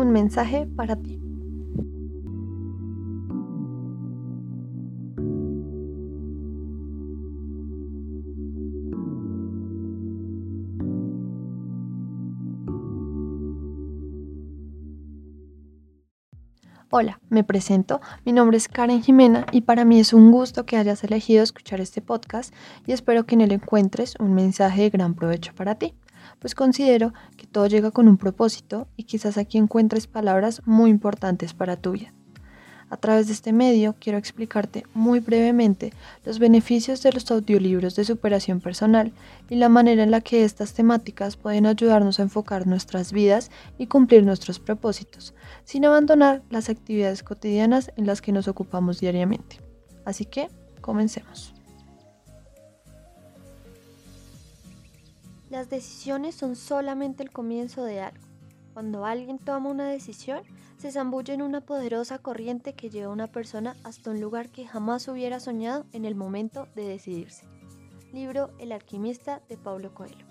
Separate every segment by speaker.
Speaker 1: un mensaje para ti. Hola, me presento, mi nombre es Karen Jimena y para mí es un gusto que hayas elegido escuchar este podcast y espero que en él encuentres un mensaje de gran provecho para ti, pues considero todo llega con un propósito y quizás aquí encuentres palabras muy importantes para tu vida. A través de este medio quiero explicarte muy brevemente los beneficios de los audiolibros de superación personal y la manera en la que estas temáticas pueden ayudarnos a enfocar nuestras vidas y cumplir nuestros propósitos, sin abandonar las actividades cotidianas en las que nos ocupamos diariamente. Así que, comencemos. Las decisiones son solamente el comienzo de algo. Cuando alguien toma una decisión, se zambulle en una poderosa corriente que lleva a una persona hasta un lugar que jamás hubiera soñado en el momento de decidirse. Libro El alquimista de Pablo Coelho.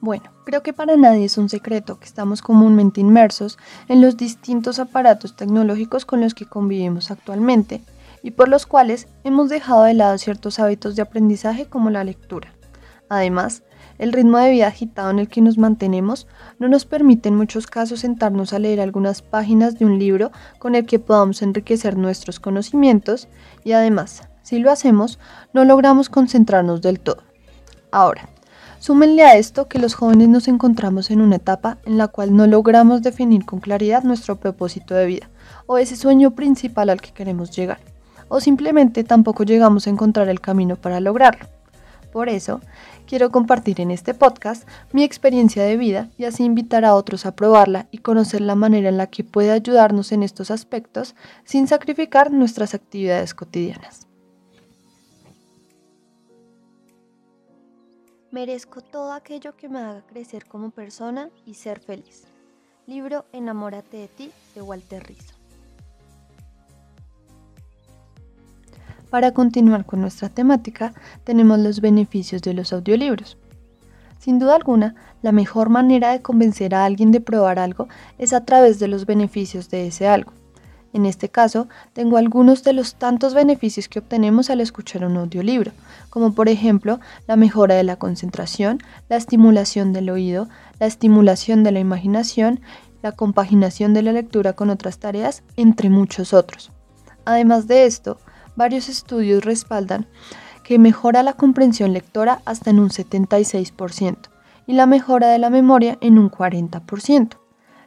Speaker 1: Bueno, creo que para nadie es un secreto que estamos comúnmente inmersos en los distintos aparatos tecnológicos con los que convivimos actualmente y por los cuales hemos dejado de lado ciertos hábitos de aprendizaje como la lectura. Además, el ritmo de vida agitado en el que nos mantenemos no nos permite en muchos casos sentarnos a leer algunas páginas de un libro con el que podamos enriquecer nuestros conocimientos y además, si lo hacemos, no logramos concentrarnos del todo. Ahora, súmenle a esto que los jóvenes nos encontramos en una etapa en la cual no logramos definir con claridad nuestro propósito de vida o ese sueño principal al que queremos llegar, o simplemente tampoco llegamos a encontrar el camino para lograrlo. Por eso, quiero compartir en este podcast mi experiencia de vida y así invitar a otros a probarla y conocer la manera en la que puede ayudarnos en estos aspectos sin sacrificar nuestras actividades cotidianas. Merezco todo aquello que me haga crecer como persona y ser feliz. Libro Enamórate de ti de Walter Rizzo. Para continuar con nuestra temática, tenemos los beneficios de los audiolibros. Sin duda alguna, la mejor manera de convencer a alguien de probar algo es a través de los beneficios de ese algo. En este caso, tengo algunos de los tantos beneficios que obtenemos al escuchar un audiolibro, como por ejemplo la mejora de la concentración, la estimulación del oído, la estimulación de la imaginación, la compaginación de la lectura con otras tareas, entre muchos otros. Además de esto, varios estudios respaldan que mejora la comprensión lectora hasta en un 76% y la mejora de la memoria en un 40%.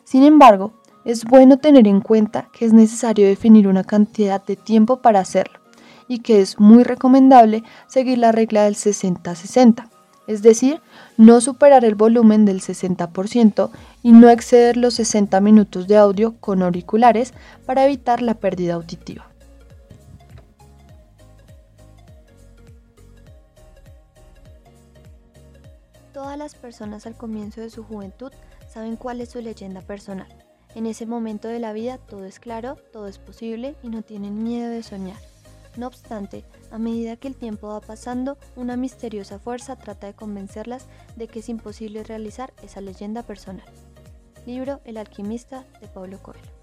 Speaker 1: Sin embargo, es bueno tener en cuenta que es necesario definir una cantidad de tiempo para hacerlo y que es muy recomendable seguir la regla del 60-60, es decir, no superar el volumen del 60% y no exceder los 60 minutos de audio con auriculares para evitar la pérdida auditiva. Las personas al comienzo de su juventud saben cuál es su leyenda personal. En ese momento de la vida todo es claro, todo es posible y no tienen miedo de soñar. No obstante, a medida que el tiempo va pasando, una misteriosa fuerza trata de convencerlas de que es imposible realizar esa leyenda personal. Libro El alquimista de Pablo Coelho.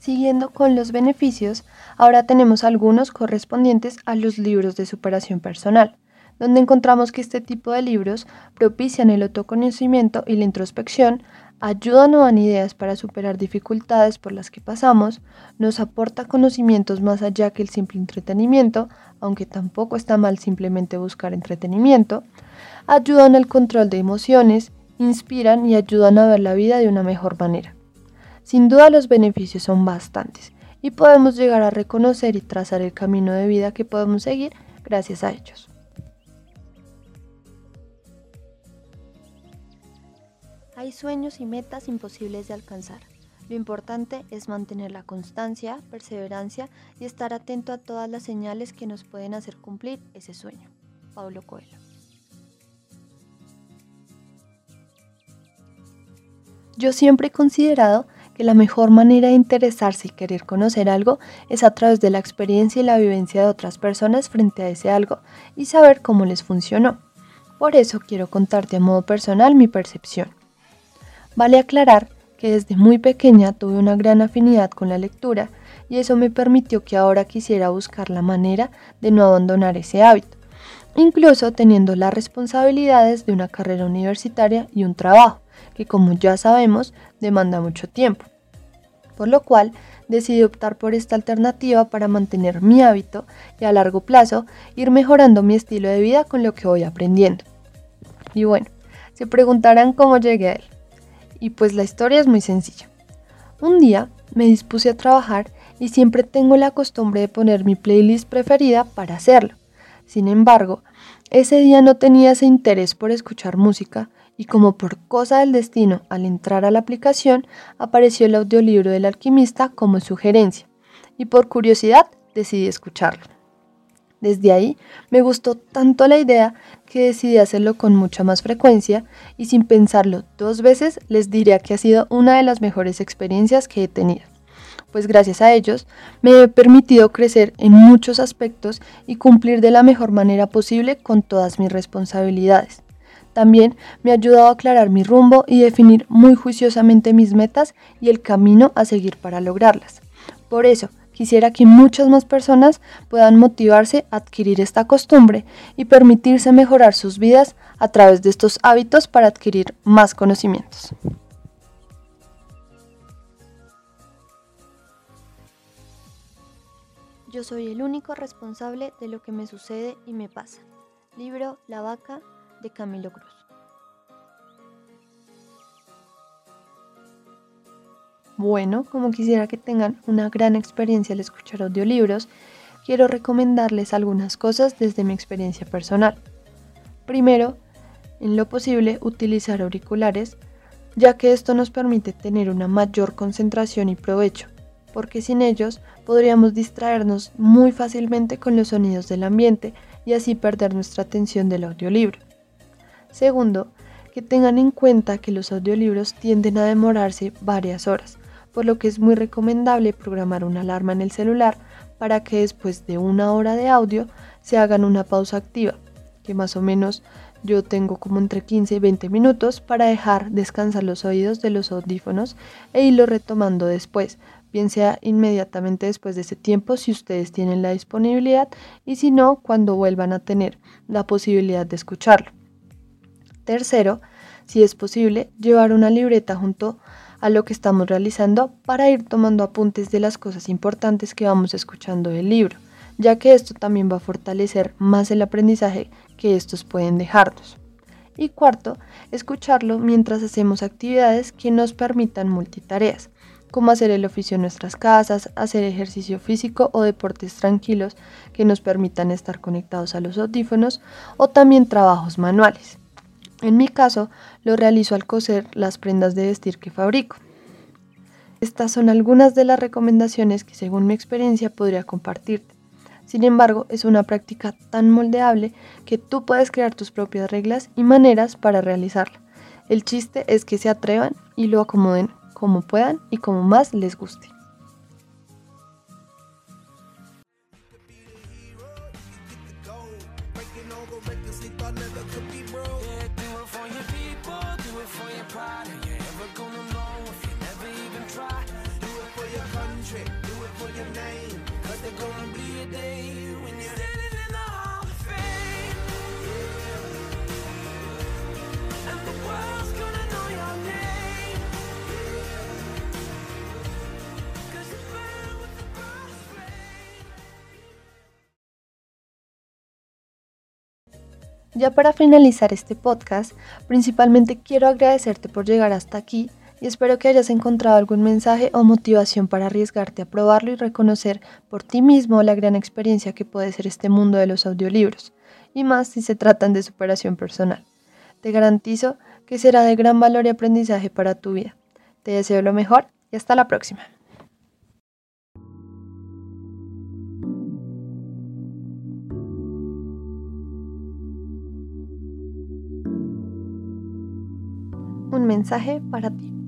Speaker 1: Siguiendo con los beneficios, ahora tenemos algunos correspondientes a los libros de superación personal, donde encontramos que este tipo de libros propician el autoconocimiento y la introspección, ayudan o dan ideas para superar dificultades por las que pasamos, nos aporta conocimientos más allá que el simple entretenimiento, aunque tampoco está mal simplemente buscar entretenimiento, ayudan al control de emociones, inspiran y ayudan a ver la vida de una mejor manera. Sin duda los beneficios son bastantes y podemos llegar a reconocer y trazar el camino de vida que podemos seguir gracias a ellos. Hay sueños y metas imposibles de alcanzar. Lo importante es mantener la constancia, perseverancia y estar atento a todas las señales que nos pueden hacer cumplir ese sueño. Pablo Coelho. Yo siempre he considerado que la mejor manera de interesarse y querer conocer algo es a través de la experiencia y la vivencia de otras personas frente a ese algo y saber cómo les funcionó. Por eso quiero contarte a modo personal mi percepción. Vale aclarar que desde muy pequeña tuve una gran afinidad con la lectura y eso me permitió que ahora quisiera buscar la manera de no abandonar ese hábito, incluso teniendo las responsabilidades de una carrera universitaria y un trabajo, que como ya sabemos demanda mucho tiempo. Por lo cual decidí optar por esta alternativa para mantener mi hábito y a largo plazo ir mejorando mi estilo de vida con lo que voy aprendiendo. Y bueno, se preguntarán cómo llegué a él. Y pues la historia es muy sencilla. Un día me dispuse a trabajar y siempre tengo la costumbre de poner mi playlist preferida para hacerlo. Sin embargo, ese día no tenía ese interés por escuchar música y como por cosa del destino, al entrar a la aplicación apareció el audiolibro del alquimista como sugerencia y por curiosidad decidí escucharlo. Desde ahí me gustó tanto la idea que decidí hacerlo con mucha más frecuencia y sin pensarlo dos veces les diría que ha sido una de las mejores experiencias que he tenido pues gracias a ellos me he permitido crecer en muchos aspectos y cumplir de la mejor manera posible con todas mis responsabilidades. También me ha ayudado a aclarar mi rumbo y definir muy juiciosamente mis metas y el camino a seguir para lograrlas. Por eso, quisiera que muchas más personas puedan motivarse a adquirir esta costumbre y permitirse mejorar sus vidas a través de estos hábitos para adquirir más conocimientos.
Speaker 2: Yo soy el único responsable de lo que me sucede y me pasa. Libro La vaca de Camilo Cruz.
Speaker 1: Bueno, como quisiera que tengan una gran experiencia al escuchar audiolibros, quiero recomendarles algunas cosas desde mi experiencia personal. Primero, en lo posible, utilizar auriculares, ya que esto nos permite tener una mayor concentración y provecho porque sin ellos podríamos distraernos muy fácilmente con los sonidos del ambiente y así perder nuestra atención del audiolibro. Segundo, que tengan en cuenta que los audiolibros tienden a demorarse varias horas, por lo que es muy recomendable programar una alarma en el celular para que después de una hora de audio se hagan una pausa activa, que más o menos yo tengo como entre 15 y 20 minutos para dejar descansar los oídos de los audífonos e irlo retomando después, bien sea inmediatamente después de ese tiempo si ustedes tienen la disponibilidad y si no, cuando vuelvan a tener la posibilidad de escucharlo. Tercero, si es posible, llevar una libreta junto a lo que estamos realizando para ir tomando apuntes de las cosas importantes que vamos escuchando del libro, ya que esto también va a fortalecer más el aprendizaje que estos pueden dejarnos. Y cuarto, escucharlo mientras hacemos actividades que nos permitan multitareas como hacer el oficio en nuestras casas, hacer ejercicio físico o deportes tranquilos que nos permitan estar conectados a los audífonos o también trabajos manuales. En mi caso, lo realizo al coser las prendas de vestir que fabrico. Estas son algunas de las recomendaciones que según mi experiencia podría compartirte. Sin embargo, es una práctica tan moldeable que tú puedes crear tus propias reglas y maneras para realizarla. El chiste es que se atrevan y lo acomoden como puedan y como más les guste. Ya para finalizar este podcast, principalmente quiero agradecerte por llegar hasta aquí y espero que hayas encontrado algún mensaje o motivación para arriesgarte a probarlo y reconocer por ti mismo la gran experiencia que puede ser este mundo de los audiolibros, y más si se tratan de superación personal. Te garantizo que será de gran valor y aprendizaje para tu vida. Te deseo lo mejor y hasta la próxima. Mensaje para ti.